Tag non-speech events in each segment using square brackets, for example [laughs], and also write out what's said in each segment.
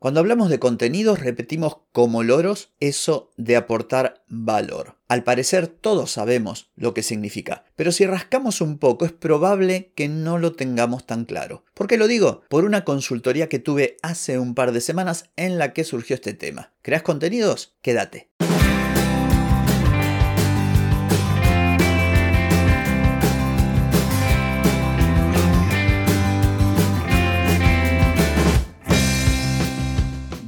Cuando hablamos de contenidos repetimos como loros eso de aportar valor. Al parecer todos sabemos lo que significa, pero si rascamos un poco es probable que no lo tengamos tan claro. ¿Por qué lo digo? Por una consultoría que tuve hace un par de semanas en la que surgió este tema. ¿Creas contenidos? Quédate.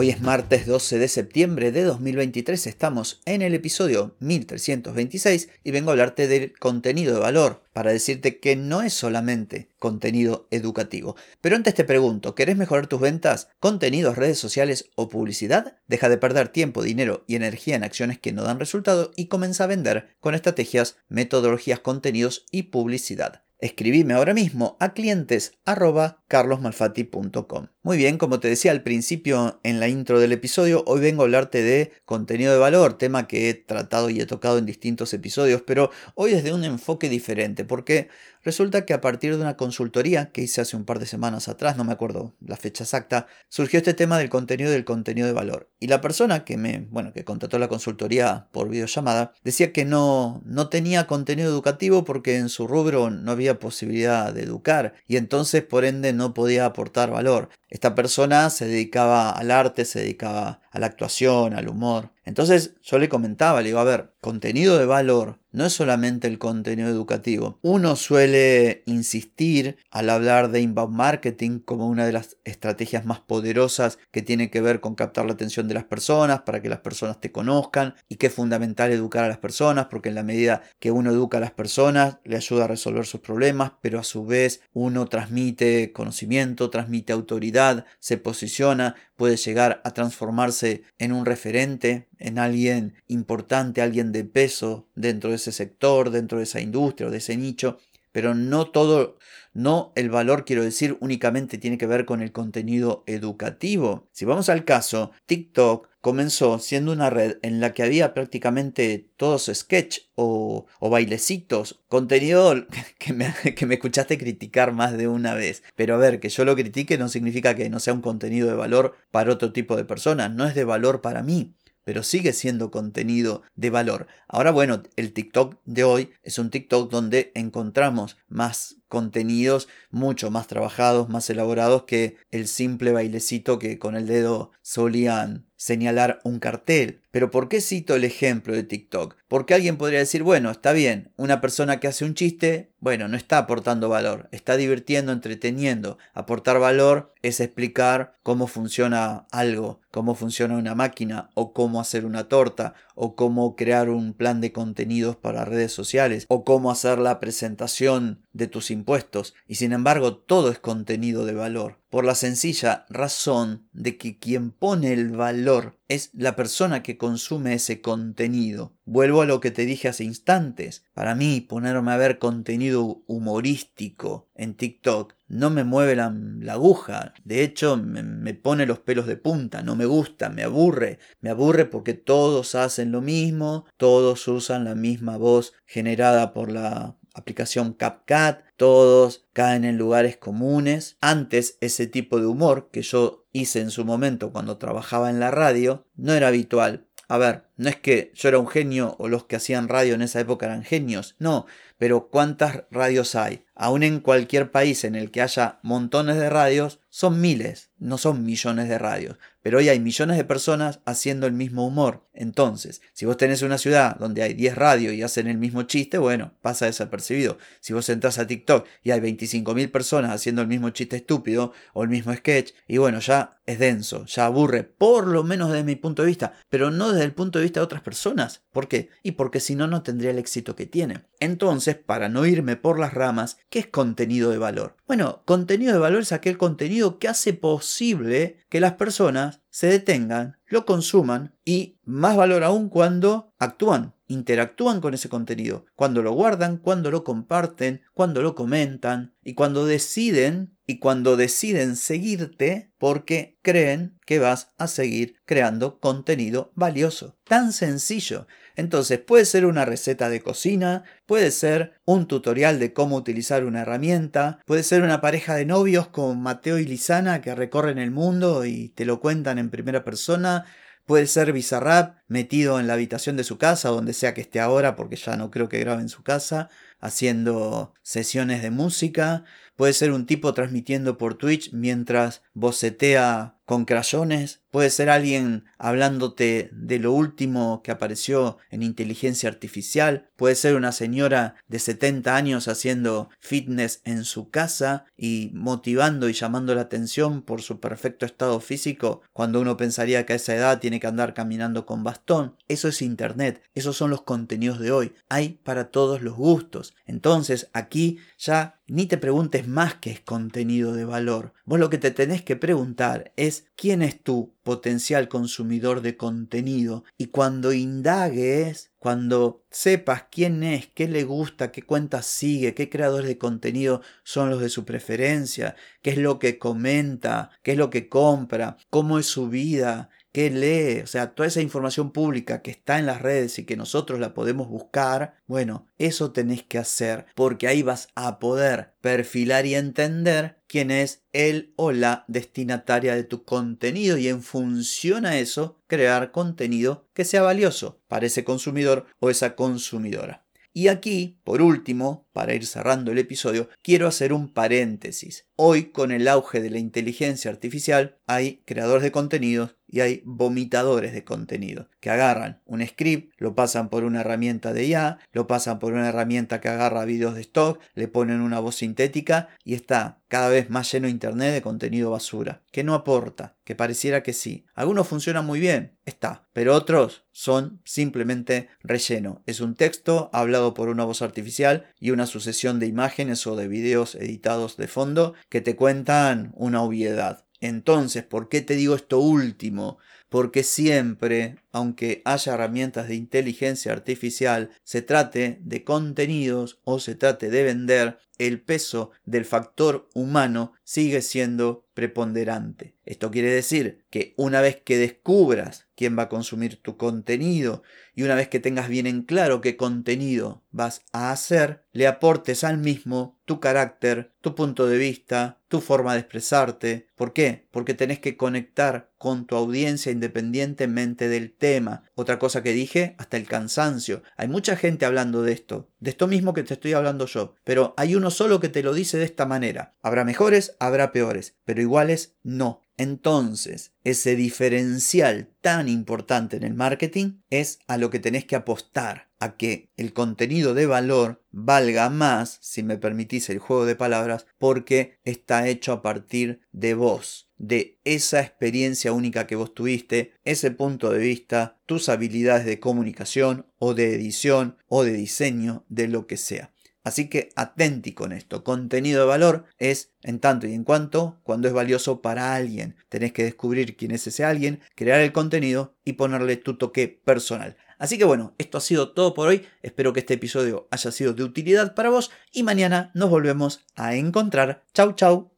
Hoy es martes 12 de septiembre de 2023, estamos en el episodio 1326 y vengo a hablarte del contenido de valor, para decirte que no es solamente contenido educativo. Pero antes te pregunto, ¿querés mejorar tus ventas? ¿Contenidos, redes sociales o publicidad? Deja de perder tiempo, dinero y energía en acciones que no dan resultado y comienza a vender con estrategias, metodologías, contenidos y publicidad. Escribime ahora mismo a clientes carlosmalfatti.com. Muy bien, como te decía al principio en la intro del episodio, hoy vengo a hablarte de contenido de valor, tema que he tratado y he tocado en distintos episodios, pero hoy es de un enfoque diferente, porque resulta que a partir de una consultoría que hice hace un par de semanas atrás, no me acuerdo la fecha exacta, surgió este tema del contenido del contenido de valor. Y la persona que me, bueno, que contrató la consultoría por videollamada, decía que no, no tenía contenido educativo porque en su rubro no había posibilidad de educar y entonces por ende no podía aportar valor. Esta persona se dedicaba al arte, se dedicaba a la actuación, al humor. Entonces yo le comentaba, le digo, a ver, contenido de valor no es solamente el contenido educativo. Uno suele insistir al hablar de inbound marketing como una de las estrategias más poderosas que tiene que ver con captar la atención de las personas para que las personas te conozcan y que es fundamental educar a las personas porque en la medida que uno educa a las personas le ayuda a resolver sus problemas, pero a su vez uno transmite conocimiento, transmite autoridad, se posiciona, puede llegar a transformarse en un referente, en alguien importante, alguien de peso dentro de ese sector, dentro de esa industria o de ese nicho, pero no todo, no el valor, quiero decir, únicamente tiene que ver con el contenido educativo. Si vamos al caso, TikTok comenzó siendo una red en la que había prácticamente todos sketch o, o bailecitos, contenido [laughs] que me, que me escuchaste criticar más de una vez. Pero a ver, que yo lo critique no significa que no sea un contenido de valor para otro tipo de personas, no es de valor para mí pero sigue siendo contenido de valor. Ahora bueno, el TikTok de hoy es un TikTok donde encontramos más contenidos mucho más trabajados, más elaborados que el simple bailecito que con el dedo solían señalar un cartel. Pero ¿por qué cito el ejemplo de TikTok? Porque alguien podría decir, bueno, está bien, una persona que hace un chiste, bueno, no está aportando valor, está divirtiendo, entreteniendo. Aportar valor es explicar cómo funciona algo, cómo funciona una máquina, o cómo hacer una torta, o cómo crear un plan de contenidos para redes sociales, o cómo hacer la presentación de tus impuestos, y sin embargo todo es contenido de valor, por la sencilla razón de que quien pone el valor es la persona que consume ese contenido. Vuelvo a lo que te dije hace instantes. Para mí, ponerme a ver contenido humorístico en TikTok no me mueve la, aguja. De hecho, me, me, pone los pelos de punta. No me gusta, me aburre. Me aburre porque todos hacen lo mismo, todos usan la misma voz generada por la aplicación CapCut, todos caen en lugares comunes. Antes ese tipo de humor que yo hice en su momento cuando trabajaba en la radio no era habitual. A ver, no es que yo era un genio o los que hacían radio en esa época eran genios, no, pero ¿cuántas radios hay? Aún en cualquier país en el que haya montones de radios, son miles, no son millones de radios. Pero hoy hay millones de personas haciendo el mismo humor. Entonces, si vos tenés una ciudad donde hay 10 radios y hacen el mismo chiste, bueno, pasa desapercibido. Si vos entras a TikTok y hay 25.000 personas haciendo el mismo chiste estúpido o el mismo sketch, y bueno, ya es denso, ya aburre, por lo menos desde mi punto de vista, pero no desde el punto de vista de otras personas. ¿Por qué? Y porque si no, no tendría el éxito que tiene. Entonces, para no irme por las ramas, ¿qué es contenido de valor? Bueno, contenido de valor es aquel contenido que hace posible que las personas se detengan, lo consuman y más valor aún cuando actúan interactúan con ese contenido, cuando lo guardan, cuando lo comparten, cuando lo comentan y cuando deciden y cuando deciden seguirte porque creen que vas a seguir creando contenido valioso. Tan sencillo. Entonces puede ser una receta de cocina, puede ser un tutorial de cómo utilizar una herramienta, puede ser una pareja de novios con Mateo y Lisana que recorren el mundo y te lo cuentan en primera persona, Puede ser Bizarrap metido en la habitación de su casa, donde sea que esté ahora, porque ya no creo que grabe en su casa, haciendo sesiones de música. Puede ser un tipo transmitiendo por Twitch mientras bocetea con crayones. Puede ser alguien hablándote de lo último que apareció en inteligencia artificial. Puede ser una señora de 70 años haciendo fitness en su casa y motivando y llamando la atención por su perfecto estado físico cuando uno pensaría que a esa edad tiene que andar caminando con bastón. Eso es Internet. Esos son los contenidos de hoy. Hay para todos los gustos. Entonces aquí ya ni te preguntes más qué es contenido de valor. Vos lo que te tenés que preguntar es quién es tu potencial consumidor de contenido y cuando indagues, cuando sepas quién es, qué le gusta, qué cuentas sigue, qué creadores de contenido son los de su preferencia, qué es lo que comenta, qué es lo que compra, cómo es su vida, qué lee, o sea, toda esa información pública que está en las redes y que nosotros la podemos buscar, bueno, eso tenés que hacer porque ahí vas a poder perfilar y entender quién es el o la destinataria de tu contenido y en función a eso crear contenido que sea valioso para ese consumidor o esa consumidora. Y aquí, por último, para ir cerrando el episodio, quiero hacer un paréntesis. Hoy, con el auge de la inteligencia artificial, hay creadores de contenidos y hay vomitadores de contenido que agarran un script, lo pasan por una herramienta de IA, lo pasan por una herramienta que agarra videos de stock, le ponen una voz sintética y está cada vez más lleno internet de contenido basura, que no aporta, que pareciera que sí. Algunos funcionan muy bien, está, pero otros son simplemente relleno. Es un texto hablado por una voz artificial y una sucesión de imágenes o de videos editados de fondo que te cuentan una obviedad. Entonces, ¿por qué te digo esto último? Porque siempre, aunque haya herramientas de inteligencia artificial, se trate de contenidos o se trate de vender, el peso del factor humano sigue siendo preponderante. Esto quiere decir que una vez que descubras quién va a consumir tu contenido y una vez que tengas bien en claro qué contenido vas a hacer, le aportes al mismo tu carácter, tu punto de vista, tu forma de expresarte. ¿Por qué? Porque tenés que conectar con tu audiencia independientemente del tema. Otra cosa que dije, hasta el cansancio. Hay mucha gente hablando de esto, de esto mismo que te estoy hablando yo, pero hay uno solo que te lo dice de esta manera. Habrá mejores, habrá peores, pero iguales no. Entonces, ese diferencial tan importante en el marketing es a lo que tenés que apostar, a que el contenido de valor valga más, si me permitís el juego de palabras, porque está hecho a partir de vos, de esa experiencia única que vos tuviste, ese punto de vista, tus habilidades de comunicación o de edición o de diseño, de lo que sea. Así que atenti con esto. Contenido de valor es en tanto y en cuanto cuando es valioso para alguien. Tenés que descubrir quién es ese alguien, crear el contenido y ponerle tu toque personal. Así que bueno, esto ha sido todo por hoy. Espero que este episodio haya sido de utilidad para vos y mañana nos volvemos a encontrar. Chau, chau.